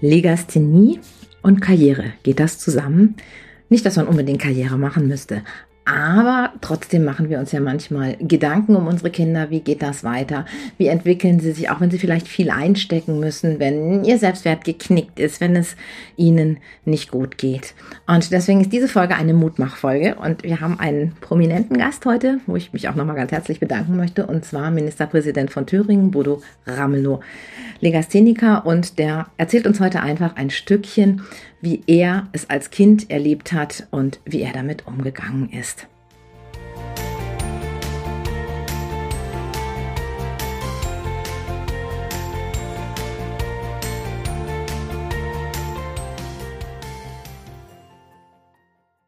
Legasthenie und Karriere. Geht das zusammen? Nicht, dass man unbedingt Karriere machen müsste, aber trotzdem machen wir uns ja manchmal Gedanken um unsere Kinder. Wie geht das weiter? Wie entwickeln sie sich, auch wenn sie vielleicht viel einstecken müssen, wenn ihr Selbstwert geknickt ist, wenn es ihnen nicht gut geht. Und deswegen ist diese Folge eine Mutmachfolge. Und wir haben einen prominenten Gast heute, wo ich mich auch nochmal ganz herzlich bedanken möchte. Und zwar Ministerpräsident von Thüringen, Bodo Ramelow, Legastheniker. Und der erzählt uns heute einfach ein Stückchen wie er es als Kind erlebt hat und wie er damit umgegangen ist.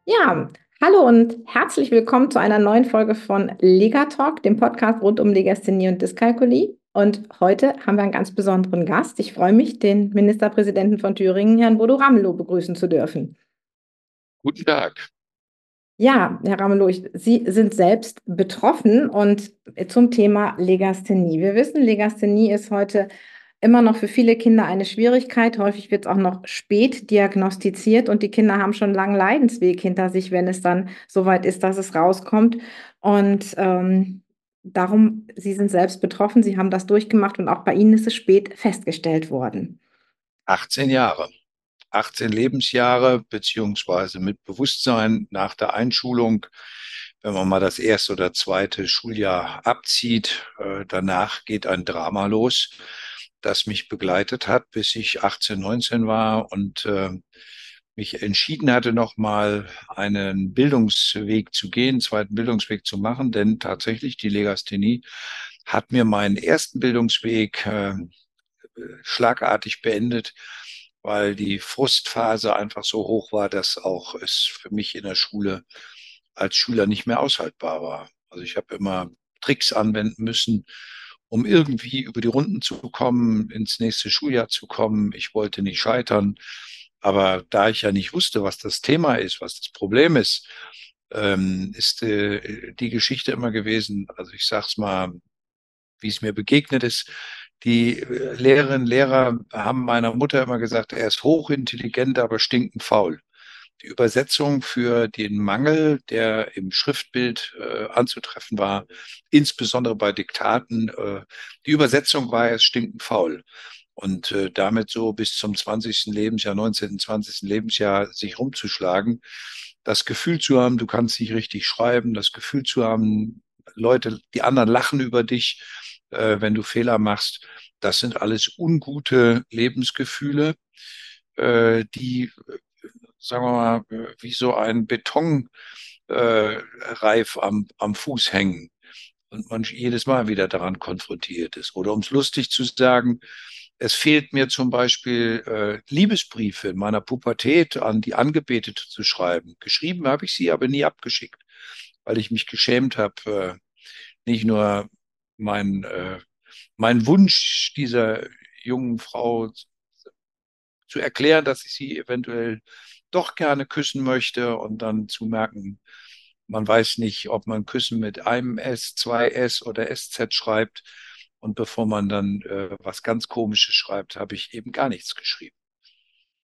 Ja, hallo und herzlich willkommen zu einer neuen Folge von Legatalk, dem Podcast rund um Legasthenie und Dyskalkulie. Und heute haben wir einen ganz besonderen Gast. Ich freue mich, den Ministerpräsidenten von Thüringen, Herrn Bodo Ramelow, begrüßen zu dürfen. Guten Tag. Ja, Herr Ramelow, Sie sind selbst betroffen und zum Thema Legasthenie. Wir wissen, Legasthenie ist heute immer noch für viele Kinder eine Schwierigkeit. Häufig wird es auch noch spät diagnostiziert und die Kinder haben schon einen langen Leidensweg hinter sich, wenn es dann soweit ist, dass es rauskommt. Und ähm, darum, Sie sind selbst betroffen, Sie haben das durchgemacht und auch bei Ihnen ist es spät festgestellt worden. 18 Jahre. 18 Lebensjahre, beziehungsweise mit Bewusstsein nach der Einschulung, wenn man mal das erste oder zweite Schuljahr abzieht, äh, danach geht ein Drama los, das mich begleitet hat, bis ich 18, 19 war und äh, mich entschieden hatte, nochmal einen Bildungsweg zu gehen, einen zweiten Bildungsweg zu machen, denn tatsächlich die Legasthenie hat mir meinen ersten Bildungsweg äh, schlagartig beendet, weil die Frustphase einfach so hoch war, dass auch es für mich in der Schule als Schüler nicht mehr aushaltbar war. Also ich habe immer Tricks anwenden müssen, um irgendwie über die Runden zu kommen, ins nächste Schuljahr zu kommen. Ich wollte nicht scheitern. Aber da ich ja nicht wusste, was das Thema ist, was das Problem ist, ähm, ist äh, die Geschichte immer gewesen, also ich sag's mal, wie es mir begegnet ist, die äh, Lehrerinnen Lehrer haben meiner Mutter immer gesagt, er ist hochintelligent, aber stinkend faul. Die Übersetzung für den Mangel, der im Schriftbild äh, anzutreffen war, insbesondere bei Diktaten, äh, die Übersetzung war, er ist stinkend faul und äh, damit so bis zum 20. Lebensjahr, 19., 20. Lebensjahr sich rumzuschlagen, das Gefühl zu haben, du kannst nicht richtig schreiben, das Gefühl zu haben, Leute, die anderen lachen über dich, äh, wenn du Fehler machst, das sind alles ungute Lebensgefühle, äh, die, sagen wir mal, wie so ein Betonreif äh, am, am Fuß hängen und man jedes Mal wieder daran konfrontiert ist. Oder um es lustig zu sagen, es fehlt mir zum Beispiel äh, Liebesbriefe in meiner Pubertät an die Angebetete zu schreiben. Geschrieben habe ich sie, aber nie abgeschickt, weil ich mich geschämt habe, äh, nicht nur mein, äh, mein Wunsch dieser jungen Frau zu erklären, dass ich sie eventuell doch gerne küssen möchte und dann zu merken, man weiß nicht, ob man Küssen mit einem S, zwei S oder SZ schreibt. Und bevor man dann äh, was ganz Komisches schreibt, habe ich eben gar nichts geschrieben.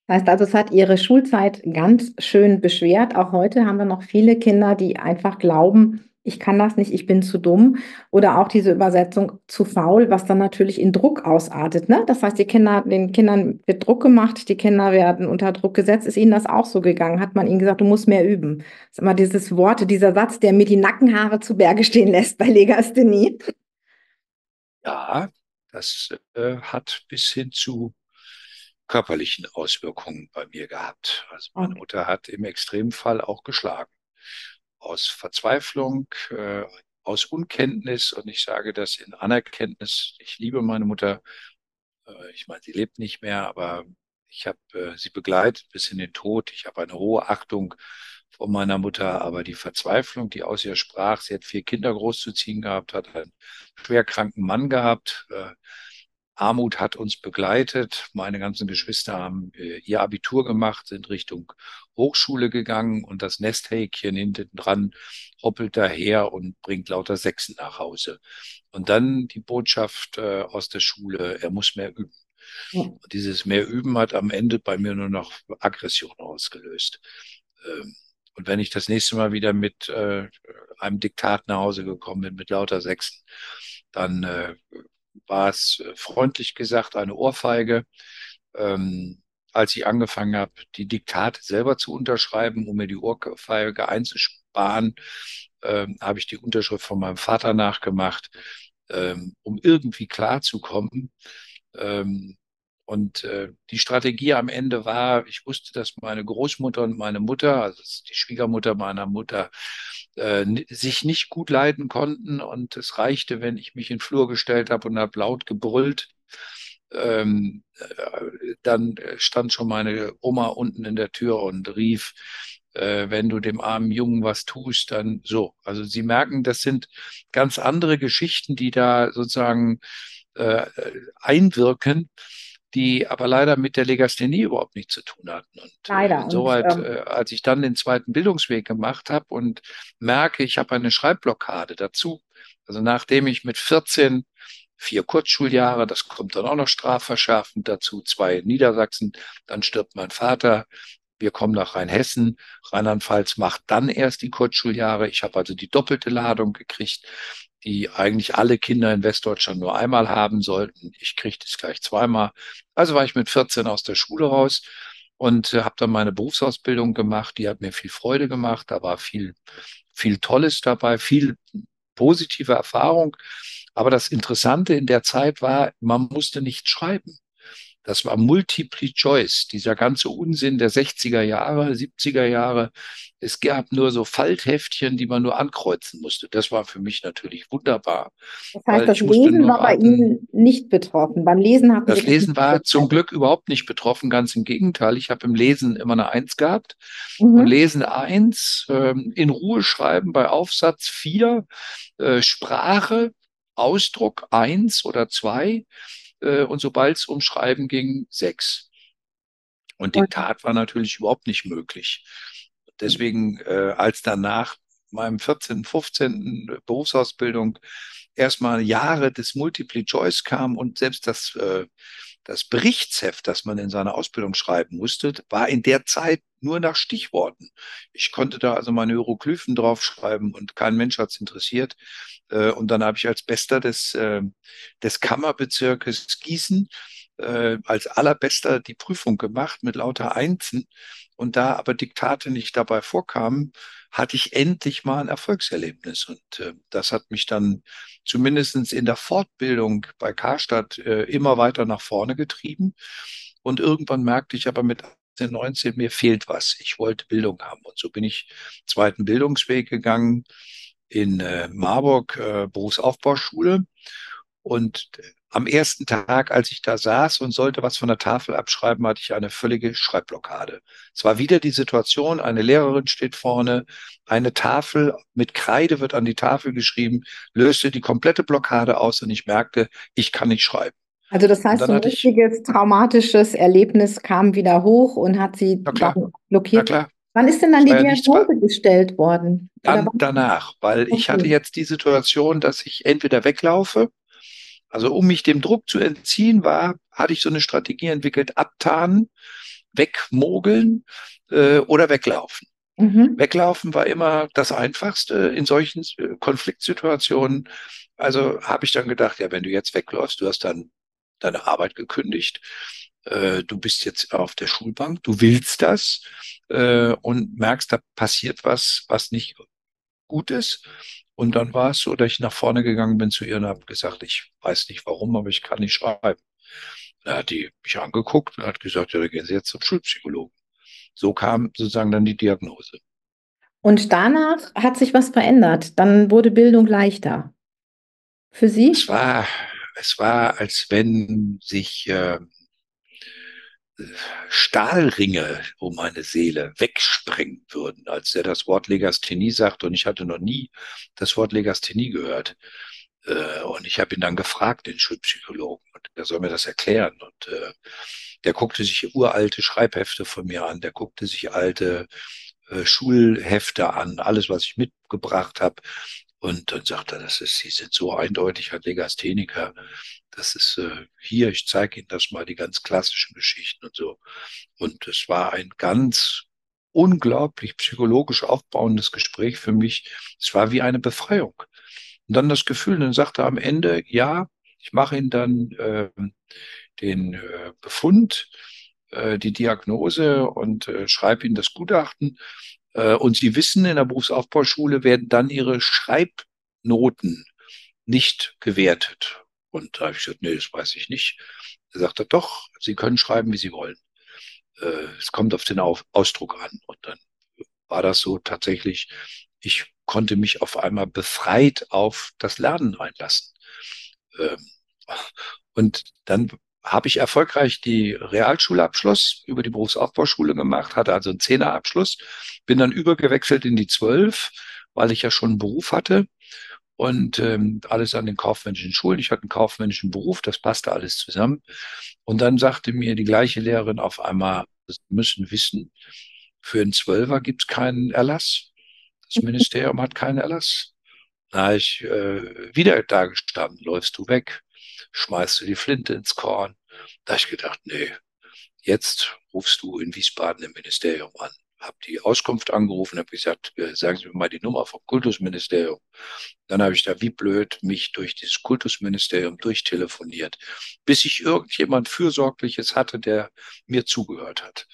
Das heißt also, es hat ihre Schulzeit ganz schön beschwert. Auch heute haben wir noch viele Kinder, die einfach glauben, ich kann das nicht, ich bin zu dumm. Oder auch diese Übersetzung zu faul, was dann natürlich in Druck ausartet. Ne? Das heißt, die Kinder, den Kindern wird Druck gemacht, die Kinder werden unter Druck gesetzt. Ist ihnen das auch so gegangen? Hat man ihnen gesagt, du musst mehr üben? Das ist immer dieses Wort, dieser Satz, der mir die Nackenhaare zu Berge stehen lässt bei Legasthenie. Ja, das äh, hat bis hin zu körperlichen Auswirkungen bei mir gehabt. Also meine okay. Mutter hat im Extremfall auch geschlagen. Aus Verzweiflung, äh, aus Unkenntnis und ich sage das in Anerkenntnis. Ich liebe meine Mutter. Äh, ich meine, sie lebt nicht mehr, aber ich habe äh, sie begleitet bis in den Tod. Ich habe eine hohe Achtung von meiner Mutter, aber die Verzweiflung, die aus ihr sprach, sie hat vier Kinder großzuziehen gehabt, hat einen schwerkranken Mann gehabt. Äh, Armut hat uns begleitet. Meine ganzen Geschwister haben äh, ihr Abitur gemacht, sind Richtung Hochschule gegangen und das Nesthäkchen hinten dran hoppelt daher und bringt lauter Sechsen nach Hause. Und dann die Botschaft äh, aus der Schule, er muss mehr üben. Und dieses mehr Üben hat am Ende bei mir nur noch Aggression ausgelöst. Ähm, und wenn ich das nächste Mal wieder mit äh, einem Diktat nach Hause gekommen bin, mit lauter Sechsen, dann äh, war es äh, freundlich gesagt eine Ohrfeige. Ähm, als ich angefangen habe, die Diktate selber zu unterschreiben, um mir die Ohrfeige einzusparen, ähm, habe ich die Unterschrift von meinem Vater nachgemacht, ähm, um irgendwie klarzukommen. Ähm, und äh, die Strategie am Ende war, ich wusste, dass meine Großmutter und meine Mutter, also die Schwiegermutter meiner Mutter, äh, sich nicht gut leiden konnten. Und es reichte, wenn ich mich in den Flur gestellt habe und habe laut gebrüllt. Ähm, äh, dann stand schon meine Oma unten in der Tür und rief, äh, wenn du dem armen Jungen was tust, dann so. Also Sie merken, das sind ganz andere Geschichten, die da sozusagen äh, einwirken die aber leider mit der Legasthenie überhaupt nichts zu tun hatten. Und äh, leider. insoweit, und, ähm, äh, als ich dann den zweiten Bildungsweg gemacht habe und merke, ich habe eine Schreibblockade dazu, also nachdem ich mit 14 vier Kurzschuljahre, das kommt dann auch noch strafverschärfend dazu, zwei in Niedersachsen, dann stirbt mein Vater, wir kommen nach Rheinhessen. Rheinland-Pfalz macht dann erst die Kurzschuljahre. Ich habe also die doppelte Ladung gekriegt die eigentlich alle Kinder in Westdeutschland nur einmal haben sollten. Ich kriegte es gleich zweimal. Also war ich mit 14 aus der Schule raus und äh, habe dann meine Berufsausbildung gemacht. Die hat mir viel Freude gemacht. Da war viel, viel Tolles dabei, viel positive Erfahrung. Aber das Interessante in der Zeit war, man musste nicht schreiben. Das war Multiple Choice, dieser ganze Unsinn der 60er Jahre, 70er Jahre. Es gab nur so Faltheftchen, die man nur ankreuzen musste. Das war für mich natürlich wunderbar. Das heißt, das Lesen war bei Ihnen nicht betroffen. Beim Lesen hatten Das Lesen war zum Glück überhaupt nicht betroffen, ganz im Gegenteil. Ich habe im Lesen immer eine Eins gehabt. Mhm. Und Lesen eins, äh, in Ruhe schreiben bei Aufsatz vier, äh, Sprache, Ausdruck eins oder zwei äh, und sobald es um Schreiben ging, sechs. Und Diktat war natürlich überhaupt nicht möglich. Deswegen, äh, als danach meinem 14., 15. Berufsausbildung erstmal Jahre des Multiple Choice kam und selbst das, äh, das Berichtsheft, das man in seiner Ausbildung schreiben musste, war in der Zeit nur nach Stichworten. Ich konnte da also meine Hieroglyphen draufschreiben und kein Mensch hat es interessiert. Äh, und dann habe ich als Bester des, äh, des Kammerbezirkes Gießen äh, als allerbester die Prüfung gemacht mit lauter Einsen. Und da aber Diktate nicht dabei vorkamen, hatte ich endlich mal ein Erfolgserlebnis. Und äh, das hat mich dann zumindestens in der Fortbildung bei Karstadt äh, immer weiter nach vorne getrieben. Und irgendwann merkte ich aber mit 18, 19, mir fehlt was. Ich wollte Bildung haben. Und so bin ich zweiten Bildungsweg gegangen in äh, Marburg, äh, Berufsaufbauschule. Und am ersten Tag, als ich da saß und sollte was von der Tafel abschreiben, hatte ich eine völlige Schreibblockade. Es war wieder die Situation, eine Lehrerin steht vorne, eine Tafel mit Kreide wird an die Tafel geschrieben, löste die komplette Blockade aus und ich merkte, ich kann nicht schreiben. Also das heißt, so ein richtiges traumatisches Erlebnis kam wieder hoch und hat sie blockiert. Wann ist denn dann die Diagnose ja gestellt worden? Dann danach, weil okay. ich hatte jetzt die Situation, dass ich entweder weglaufe, also um mich dem Druck zu entziehen, war, hatte ich so eine Strategie entwickelt, abtarnen, wegmogeln äh, oder weglaufen. Mhm. Weglaufen war immer das Einfachste in solchen äh, Konfliktsituationen. Also habe ich dann gedacht, ja, wenn du jetzt wegläufst, du hast dann deine Arbeit gekündigt, äh, du bist jetzt auf der Schulbank, du willst das äh, und merkst, da passiert was, was nicht gut ist. Und dann war es so, dass ich nach vorne gegangen bin zu ihr und habe gesagt, ich weiß nicht warum, aber ich kann nicht schreiben. Da hat die mich angeguckt und hat gesagt, ja, da gehen Sie jetzt zum Schulpsychologen. So kam sozusagen dann die Diagnose. Und danach hat sich was verändert. Dann wurde Bildung leichter. Für Sie? Es war, es war, als wenn sich äh, Stahlringe um meine Seele wegsprengen würden, als er das Wort Legasthenie sagt. Und ich hatte noch nie das Wort Legasthenie gehört. Äh, und ich habe ihn dann gefragt, den Schulpsychologen, und der soll mir das erklären. Und äh, der guckte sich uralte Schreibhefte von mir an, der guckte sich alte äh, Schulhefte an, alles, was ich mitgebracht habe. Und dann sagte er, das ist, Sie sind so eindeutig ein Legastheniker das ist äh, hier, ich zeige Ihnen das mal, die ganz klassischen Geschichten und so. Und es war ein ganz unglaublich psychologisch aufbauendes Gespräch für mich. Es war wie eine Befreiung. Und dann das Gefühl, dann sagte er am Ende, ja, ich mache Ihnen dann äh, den äh, Befund, äh, die Diagnose und äh, schreibe Ihnen das Gutachten. Äh, und Sie wissen, in der Berufsaufbauschule werden dann Ihre Schreibnoten nicht gewertet. Und da habe ich gesagt, nee, das weiß ich nicht. Er sagte, doch, Sie können schreiben, wie Sie wollen. Äh, es kommt auf den Ausdruck an. Und dann war das so tatsächlich, ich konnte mich auf einmal befreit auf das Lernen einlassen. Ähm, und dann habe ich erfolgreich die Realschulabschluss über die Berufsaufbauschule gemacht, hatte also einen Zehnerabschluss, bin dann übergewechselt in die Zwölf, weil ich ja schon einen Beruf hatte und ähm, alles an den kaufmännischen Schulen. Ich hatte einen kaufmännischen Beruf, das passte alles zusammen. Und dann sagte mir die gleiche Lehrerin auf einmal, Sie müssen wissen, für einen Zwölfer gibt es keinen Erlass. Das Ministerium hat keinen Erlass. Da ich äh, wieder da gestanden, läufst du weg schmeißt du die Flinte ins Korn. Da habe ich gedacht, nee, jetzt rufst du in Wiesbaden im Ministerium an. Hab die Auskunft angerufen, habe gesagt, äh, sagen Sie mir mal die Nummer vom Kultusministerium. Dann habe ich da wie blöd mich durch dieses Kultusministerium durchtelefoniert, bis ich irgendjemand Fürsorgliches hatte, der mir zugehört hat.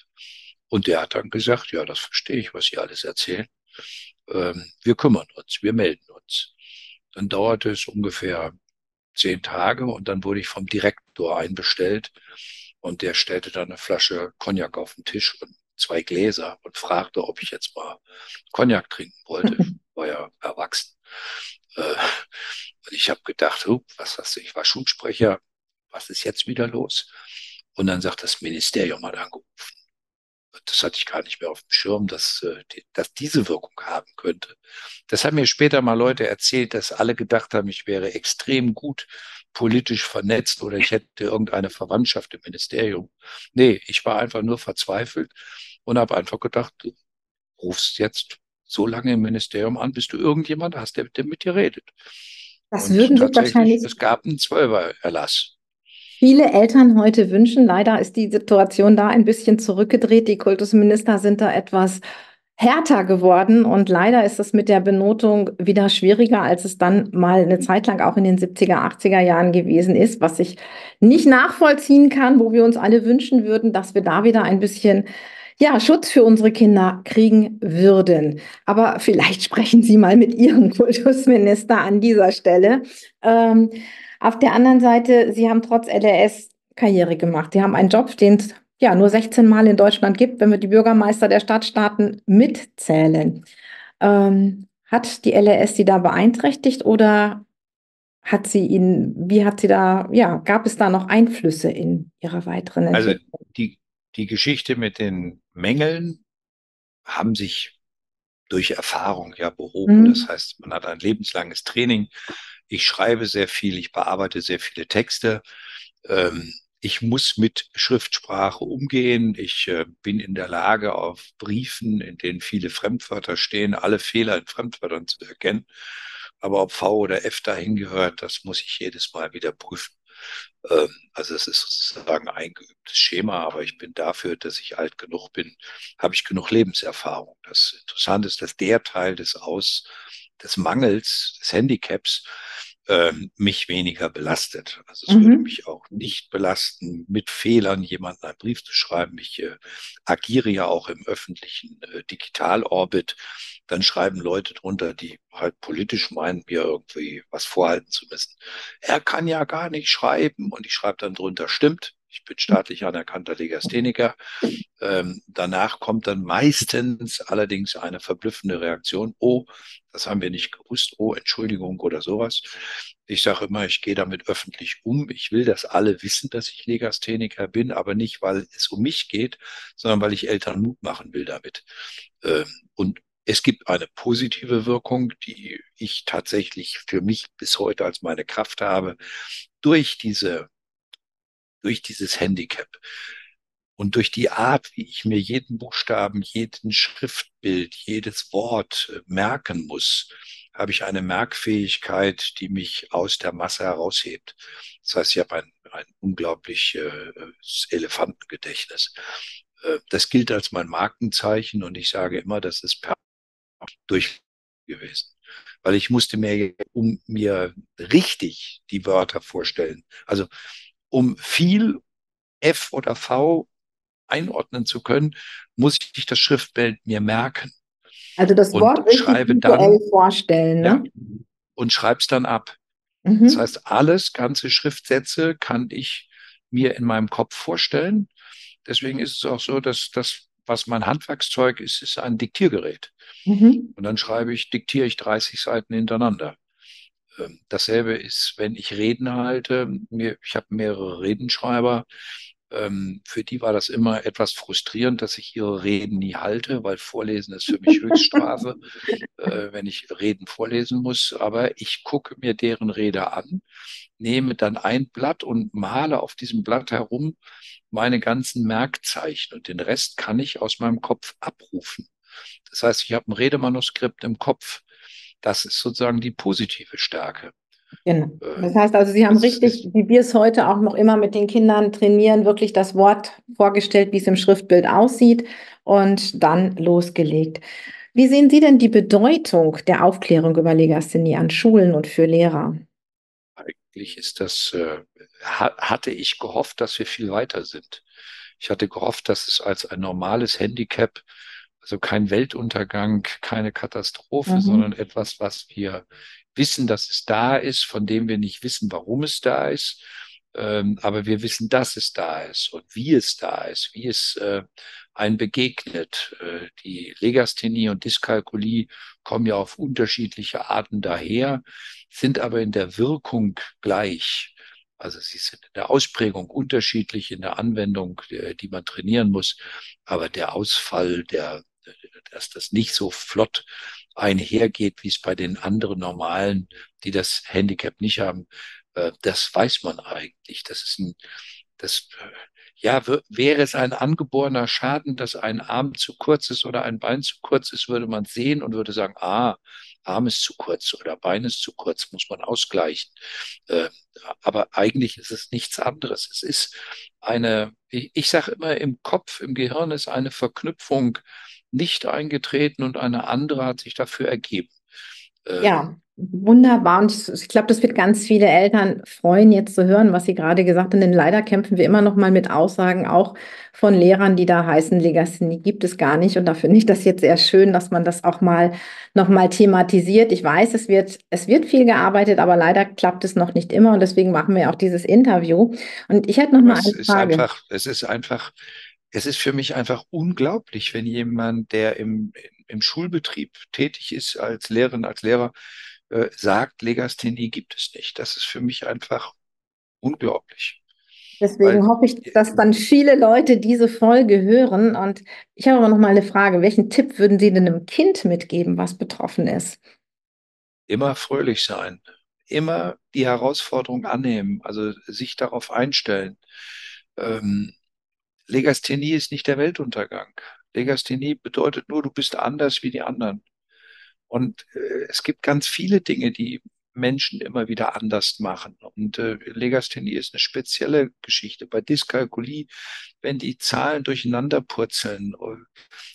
Und der hat dann gesagt, ja, das verstehe ich, was Sie alles erzählen. Ähm, wir kümmern uns, wir melden uns. Dann dauerte es ungefähr zehn Tage und dann wurde ich vom Direktor einbestellt und der stellte dann eine Flasche Cognac auf den Tisch und zwei Gläser und fragte, ob ich jetzt mal Cognac trinken wollte. War ja erwachsen. Äh, und ich habe gedacht, oh, was hast du, ich war Schulsprecher, was ist jetzt wieder los? Und dann sagt das Ministerium hat angerufen das hatte ich gar nicht mehr auf dem Schirm, dass, äh, dass diese Wirkung haben könnte. Das haben mir später mal Leute erzählt, dass alle gedacht haben, ich wäre extrem gut politisch vernetzt oder ich hätte irgendeine Verwandtschaft im Ministerium. Nee, ich war einfach nur verzweifelt und habe einfach gedacht, du rufst jetzt so lange im Ministerium an, bis du irgendjemand hast, der, der mit dir redet. Das und würden Sie wahrscheinlich. Es gab einen Zwölfererlass viele Eltern heute wünschen. Leider ist die Situation da ein bisschen zurückgedreht. Die Kultusminister sind da etwas härter geworden und leider ist es mit der Benotung wieder schwieriger, als es dann mal eine Zeit lang auch in den 70er, 80er Jahren gewesen ist, was ich nicht nachvollziehen kann, wo wir uns alle wünschen würden, dass wir da wieder ein bisschen ja, Schutz für unsere Kinder kriegen würden. Aber vielleicht sprechen Sie mal mit Ihrem Kultusminister an dieser Stelle. Ähm, auf der anderen Seite, Sie haben trotz LRS Karriere gemacht. Sie haben einen Job, den es ja nur 16 Mal in Deutschland gibt, wenn wir die Bürgermeister der Stadtstaaten mitzählen. Ähm, hat die LRS Sie da beeinträchtigt oder hat sie Ihnen, wie hat sie da, ja, gab es da noch Einflüsse in Ihrer weiteren also Entwicklung? Also die, die Geschichte mit den Mängeln haben sich durch Erfahrung ja behoben. Mhm. Das heißt, man hat ein lebenslanges Training ich schreibe sehr viel, ich bearbeite sehr viele Texte. Ähm, ich muss mit Schriftsprache umgehen. Ich äh, bin in der Lage, auf Briefen, in denen viele Fremdwörter stehen, alle Fehler in Fremdwörtern zu erkennen. Aber ob V oder F dahin gehört, das muss ich jedes Mal wieder prüfen. Ähm, also es ist sozusagen ein geübtes Schema, aber ich bin dafür, dass ich alt genug bin, habe ich genug Lebenserfahrung. Das Interessante ist, dass der Teil des Aus, des Mangels, des Handicaps, äh, mich weniger belastet. Also es mhm. würde mich auch nicht belasten, mit Fehlern jemanden einen Brief zu schreiben. Ich äh, agiere ja auch im öffentlichen äh, Digitalorbit. Dann schreiben Leute drunter, die halt politisch meinen, mir irgendwie was vorhalten zu müssen. Er kann ja gar nicht schreiben. Und ich schreibe dann drunter, stimmt. Ich bin staatlich anerkannter Legastheniker. Ähm, danach kommt dann meistens allerdings eine verblüffende Reaktion. Oh, das haben wir nicht gewusst. Oh, Entschuldigung oder sowas. Ich sage immer, ich gehe damit öffentlich um. Ich will, dass alle wissen, dass ich Legastheniker bin, aber nicht, weil es um mich geht, sondern weil ich Eltern Mut machen will damit. Ähm, und es gibt eine positive Wirkung, die ich tatsächlich für mich bis heute als meine Kraft habe. Durch diese durch dieses Handicap. Und durch die Art, wie ich mir jeden Buchstaben, jeden Schriftbild, jedes Wort äh, merken muss, habe ich eine Merkfähigkeit, die mich aus der Masse heraushebt. Das heißt, ich habe ein, ein unglaublich äh, Elefantengedächtnis. Äh, das gilt als mein Markenzeichen und ich sage immer, das ist per durch gewesen. Weil ich musste mir, um mir richtig die Wörter vorstellen, also um viel F oder V einordnen zu können, muss ich das Schriftbild mir merken. Also das Wort und schreibe dann, vorstellen, ne? Ja, und schreib's dann ab. Mhm. Das heißt, alles, ganze Schriftsätze kann ich mir in meinem Kopf vorstellen. Deswegen ist es auch so, dass das, was mein Handwerkszeug ist, ist ein Diktiergerät. Mhm. Und dann schreibe ich, diktiere ich 30 Seiten hintereinander. Ähm, dasselbe ist, wenn ich Reden halte. Ich habe mehrere Redenschreiber. Ähm, für die war das immer etwas frustrierend, dass ich ihre Reden nie halte, weil Vorlesen ist für mich Höchststrafe, äh, wenn ich Reden vorlesen muss. Aber ich gucke mir deren Rede an, nehme dann ein Blatt und male auf diesem Blatt herum meine ganzen Merkzeichen und den Rest kann ich aus meinem Kopf abrufen. Das heißt, ich habe ein Redemanuskript im Kopf. Das ist sozusagen die positive Stärke. Genau. Äh, das heißt also, Sie haben richtig, wie wir es heute auch noch immer mit den Kindern trainieren, wirklich das Wort vorgestellt, wie es im Schriftbild aussieht und dann losgelegt. Wie sehen Sie denn die Bedeutung der Aufklärung über Legasthenie an Schulen und für Lehrer? Eigentlich ist das, äh, hatte ich gehofft, dass wir viel weiter sind. Ich hatte gehofft, dass es als ein normales Handicap, also kein Weltuntergang, keine Katastrophe, mhm. sondern etwas, was wir wissen, dass es da ist, von dem wir nicht wissen, warum es da ist. Ähm, aber wir wissen, dass es da ist und wie es da ist, wie es äh, ein begegnet. Äh, die Legasthenie und Dyskalkulie kommen ja auf unterschiedliche Arten daher, sind aber in der Wirkung gleich. Also sie sind in der Ausprägung unterschiedlich, in der Anwendung, äh, die man trainieren muss. Aber der Ausfall, der, dass das nicht so flott einhergeht, wie es bei den anderen normalen, die das Handicap nicht haben, äh, das weiß man eigentlich. Das ist ein, das, ja, wäre es ein angeborener Schaden, dass ein Arm zu kurz ist oder ein Bein zu kurz ist, würde man sehen und würde sagen, ah, Arm ist zu kurz oder Bein ist zu kurz, muss man ausgleichen. Äh, aber eigentlich ist es nichts anderes. Es ist eine, ich sage immer, im Kopf, im Gehirn ist eine Verknüpfung nicht eingetreten und eine andere hat sich dafür ergeben. Ähm, ja, wunderbar. Und ich, ich glaube, das wird ganz viele Eltern freuen, jetzt zu hören, was Sie gerade gesagt haben. Denn leider kämpfen wir immer noch mal mit Aussagen auch von Lehrern, die da heißen, Legasthenie gibt es gar nicht. Und da finde ich das jetzt sehr schön, dass man das auch mal noch mal thematisiert. Ich weiß, es wird, es wird viel gearbeitet, aber leider klappt es noch nicht immer. Und deswegen machen wir auch dieses Interview. Und ich hätte noch mal eine Frage. Einfach, es ist einfach es ist für mich einfach unglaublich, wenn jemand, der im, im Schulbetrieb tätig ist als Lehrerin, als Lehrer, äh, sagt, Legasthenie gibt es nicht. Das ist für mich einfach unglaublich. Deswegen Weil, hoffe ich, dass dann viele Leute diese Folge hören. Und ich habe aber noch mal eine Frage. Welchen Tipp würden Sie denn einem Kind mitgeben, was betroffen ist? Immer fröhlich sein. Immer die Herausforderung annehmen, also sich darauf einstellen. Ähm, Legasthenie ist nicht der Weltuntergang. Legasthenie bedeutet nur, du bist anders wie die anderen. Und äh, es gibt ganz viele Dinge, die Menschen immer wieder anders machen. Und äh, Legasthenie ist eine spezielle Geschichte. Bei Dyskalkulie, wenn die Zahlen durcheinander purzeln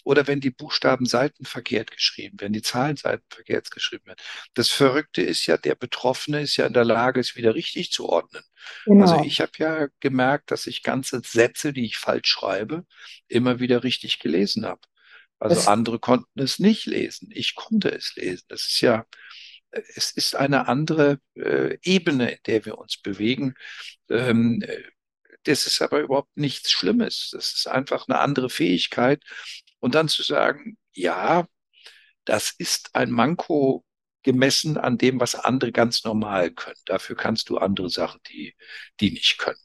oder wenn die Buchstaben seitenverkehrt geschrieben werden, die Zahlen seitenverkehrt geschrieben werden. Das Verrückte ist ja, der Betroffene ist ja in der Lage, es wieder richtig zu ordnen. Genau. Also ich habe ja gemerkt, dass ich ganze Sätze, die ich falsch schreibe, immer wieder richtig gelesen habe. Also das andere konnten es nicht lesen. Ich konnte es lesen. Das ist ja es ist eine andere äh, Ebene, in der wir uns bewegen. Ähm, das ist aber überhaupt nichts Schlimmes. Das ist einfach eine andere Fähigkeit. Und dann zu sagen, ja, das ist ein Manko gemessen an dem, was andere ganz normal können. Dafür kannst du andere Sachen, die, die nicht können.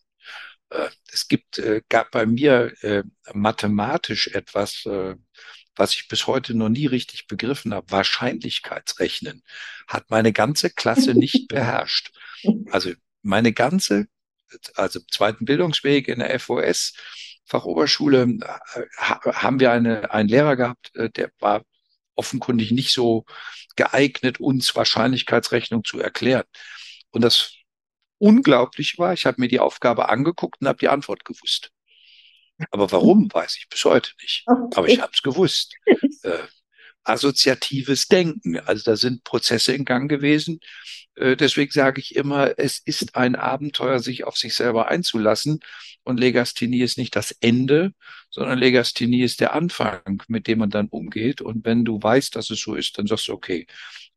Äh, es gibt, äh, gab bei mir äh, mathematisch etwas, was ich bis heute noch nie richtig begriffen habe, Wahrscheinlichkeitsrechnen, hat meine ganze Klasse nicht beherrscht. Also meine ganze, also im zweiten Bildungsweg in der FOS, Fachoberschule, haben wir eine, einen Lehrer gehabt, der war offenkundig nicht so geeignet, uns Wahrscheinlichkeitsrechnung zu erklären. Und das Unglaubliche war, ich habe mir die Aufgabe angeguckt und habe die Antwort gewusst. Aber warum, weiß ich bis heute nicht. Aber ich habe es gewusst. Äh, assoziatives Denken. Also da sind Prozesse in Gang gewesen. Äh, deswegen sage ich immer, es ist ein Abenteuer, sich auf sich selber einzulassen. Und Legasthenie ist nicht das Ende, sondern Legasthenie ist der Anfang, mit dem man dann umgeht. Und wenn du weißt, dass es so ist, dann sagst du, okay,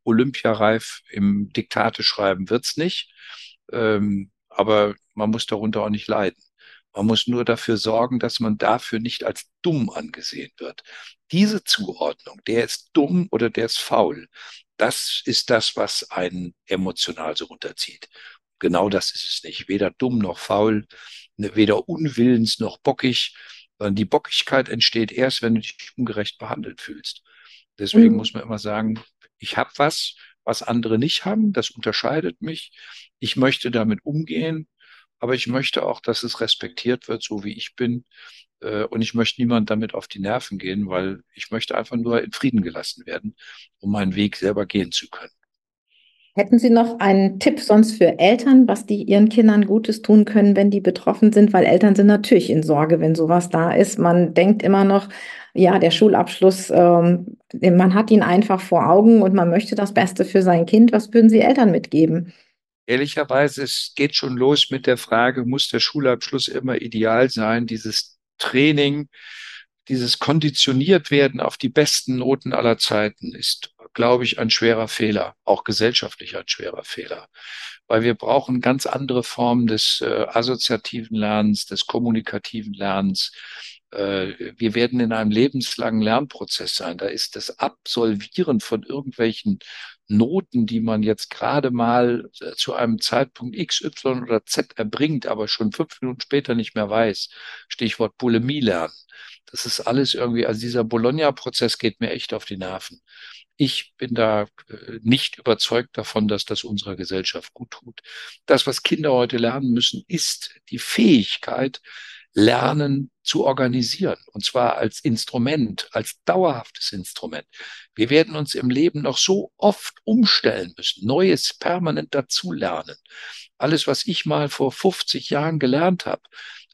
Olympiareif im Diktate schreiben wird's nicht. Ähm, aber man muss darunter auch nicht leiden. Man muss nur dafür sorgen, dass man dafür nicht als dumm angesehen wird. Diese Zuordnung, der ist dumm oder der ist faul, das ist das, was einen emotional so runterzieht. Genau das ist es nicht. Weder dumm noch faul, ne, weder unwillens noch bockig, sondern die Bockigkeit entsteht erst, wenn du dich ungerecht behandelt fühlst. Deswegen mhm. muss man immer sagen, ich habe was, was andere nicht haben, das unterscheidet mich. Ich möchte damit umgehen aber ich möchte auch, dass es respektiert wird, so wie ich bin. Äh, und ich möchte niemand damit auf die Nerven gehen, weil ich möchte einfach nur in Frieden gelassen werden, um meinen Weg selber gehen zu können. Hätten Sie noch einen Tipp sonst für Eltern, was die ihren Kindern Gutes tun können, wenn die betroffen sind? Weil Eltern sind natürlich in Sorge, wenn sowas da ist. Man denkt immer noch, ja, der Schulabschluss, ähm, man hat ihn einfach vor Augen und man möchte das Beste für sein Kind. Was würden Sie Eltern mitgeben? Ehrlicherweise, es geht schon los mit der Frage, muss der Schulabschluss immer ideal sein? Dieses Training, dieses konditioniert werden auf die besten Noten aller Zeiten ist, glaube ich, ein schwerer Fehler, auch gesellschaftlich ein schwerer Fehler. Weil wir brauchen ganz andere Formen des äh, assoziativen Lernens, des kommunikativen Lernens. Äh, wir werden in einem lebenslangen Lernprozess sein. Da ist das Absolvieren von irgendwelchen Noten, die man jetzt gerade mal äh, zu einem Zeitpunkt X, Y oder Z erbringt, aber schon fünf Minuten später nicht mehr weiß. Stichwort Bulimie lernen. Das ist alles irgendwie, also dieser Bologna-Prozess geht mir echt auf die Nerven. Ich bin da äh, nicht überzeugt davon, dass das unserer Gesellschaft gut tut. Das, was Kinder heute lernen müssen, ist die Fähigkeit, Lernen zu organisieren. Und zwar als Instrument, als dauerhaftes Instrument. Wir werden uns im Leben noch so oft umstellen müssen, Neues permanent dazulernen. Alles, was ich mal vor 50 Jahren gelernt habe,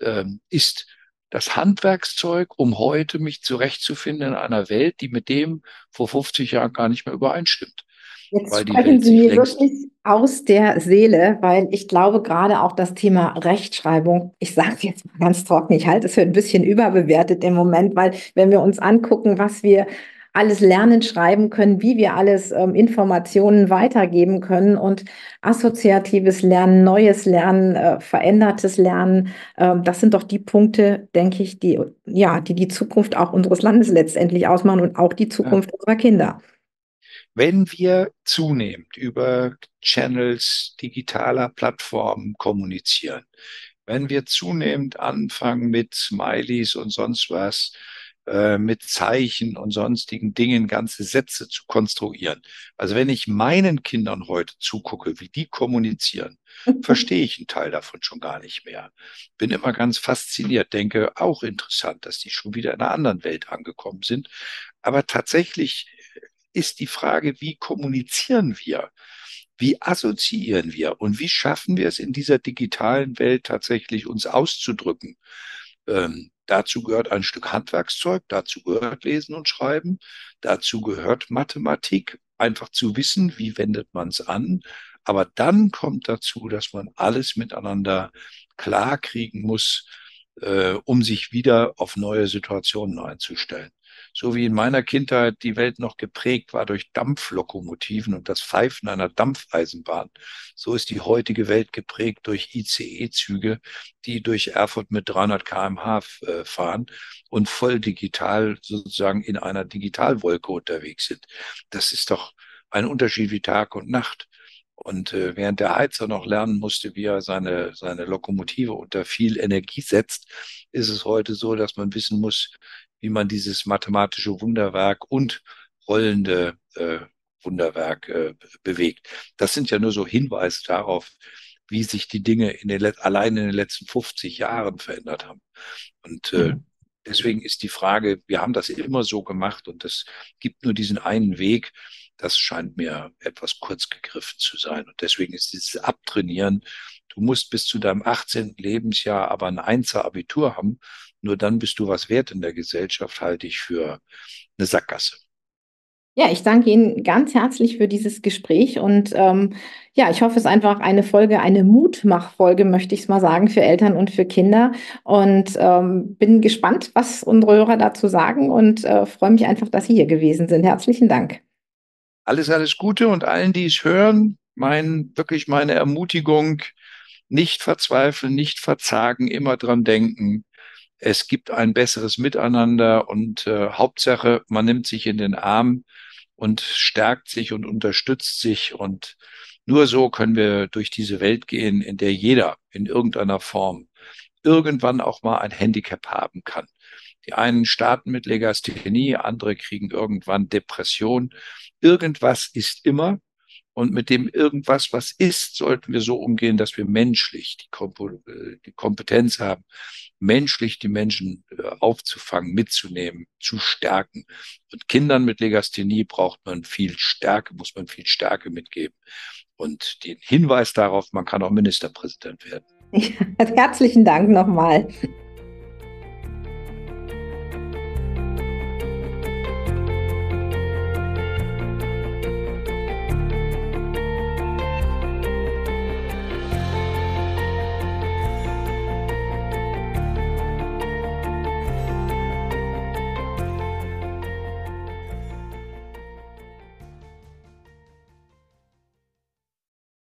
ähm, ist das Handwerkszeug, um heute mich zurechtzufinden in einer Welt, die mit dem vor 50 Jahren gar nicht mehr übereinstimmt. Jetzt sprechen Sie mir wirklich aus der Seele, weil ich glaube gerade auch das Thema Rechtschreibung, ich sage es jetzt mal ganz trocken, ich halte es für ein bisschen überbewertet im Moment, weil wenn wir uns angucken, was wir alles lernen, schreiben können, wie wir alles ähm, Informationen weitergeben können und assoziatives Lernen, neues Lernen, äh, verändertes Lernen, äh, das sind doch die Punkte, denke ich, die ja, die die Zukunft auch unseres Landes letztendlich ausmachen und auch die Zukunft ja. unserer Kinder. Wenn wir zunehmend über Channels digitaler Plattformen kommunizieren, wenn wir zunehmend anfangen mit Smileys und sonst was, äh, mit Zeichen und sonstigen Dingen ganze Sätze zu konstruieren. Also wenn ich meinen Kindern heute zugucke, wie die kommunizieren, verstehe ich einen Teil davon schon gar nicht mehr. Bin immer ganz fasziniert, denke auch interessant, dass die schon wieder in einer anderen Welt angekommen sind. Aber tatsächlich ist die Frage, wie kommunizieren wir? Wie assoziieren wir? Und wie schaffen wir es in dieser digitalen Welt tatsächlich uns auszudrücken? Ähm, dazu gehört ein Stück Handwerkszeug, dazu gehört Lesen und Schreiben, dazu gehört Mathematik, einfach zu wissen, wie wendet man es an. Aber dann kommt dazu, dass man alles miteinander klarkriegen muss, äh, um sich wieder auf neue Situationen einzustellen so wie in meiner Kindheit die Welt noch geprägt war durch Dampflokomotiven und das Pfeifen einer Dampfeisenbahn, so ist die heutige Welt geprägt durch ICE-Züge, die durch Erfurt mit 300 kmh äh, fahren und voll digital sozusagen in einer Digitalwolke unterwegs sind. Das ist doch ein Unterschied wie Tag und Nacht. Und äh, während der Heizer noch lernen musste, wie er seine, seine Lokomotive unter viel Energie setzt, ist es heute so, dass man wissen muss, wie man dieses mathematische Wunderwerk und rollende äh, Wunderwerk äh, bewegt. Das sind ja nur so Hinweise darauf, wie sich die Dinge in den, allein in den letzten 50 Jahren verändert haben. Und äh, mhm. Deswegen ist die Frage, wir haben das immer so gemacht und es gibt nur diesen einen Weg. Das scheint mir etwas kurz gegriffen zu sein. Und deswegen ist dieses Abtrainieren, du musst bis zu deinem 18. Lebensjahr aber ein Einser Abitur haben. Nur dann bist du was wert in der Gesellschaft, halte ich für eine Sackgasse. Ja, ich danke Ihnen ganz herzlich für dieses Gespräch und ähm, ja, ich hoffe, es ist einfach eine Folge, eine Mutmachfolge, möchte ich es mal sagen, für Eltern und für Kinder und ähm, bin gespannt, was unsere Hörer dazu sagen und äh, freue mich einfach, dass Sie hier gewesen sind. Herzlichen Dank. Alles, alles Gute und allen, die es hören, mein, wirklich meine Ermutigung, nicht verzweifeln, nicht verzagen, immer dran denken. Es gibt ein besseres Miteinander und äh, Hauptsache, man nimmt sich in den Arm und stärkt sich und unterstützt sich. Und nur so können wir durch diese Welt gehen, in der jeder in irgendeiner Form irgendwann auch mal ein Handicap haben kann. Die einen starten mit Legasthenie, andere kriegen irgendwann Depression. Irgendwas ist immer. Und mit dem irgendwas, was ist, sollten wir so umgehen, dass wir menschlich die, Komp äh, die Kompetenz haben, menschlich die Menschen äh, aufzufangen, mitzunehmen, zu stärken. Und Kindern mit Legasthenie braucht man viel Stärke, muss man viel Stärke mitgeben. Und den Hinweis darauf, man kann auch Ministerpräsident werden. Ja, herzlichen Dank nochmal.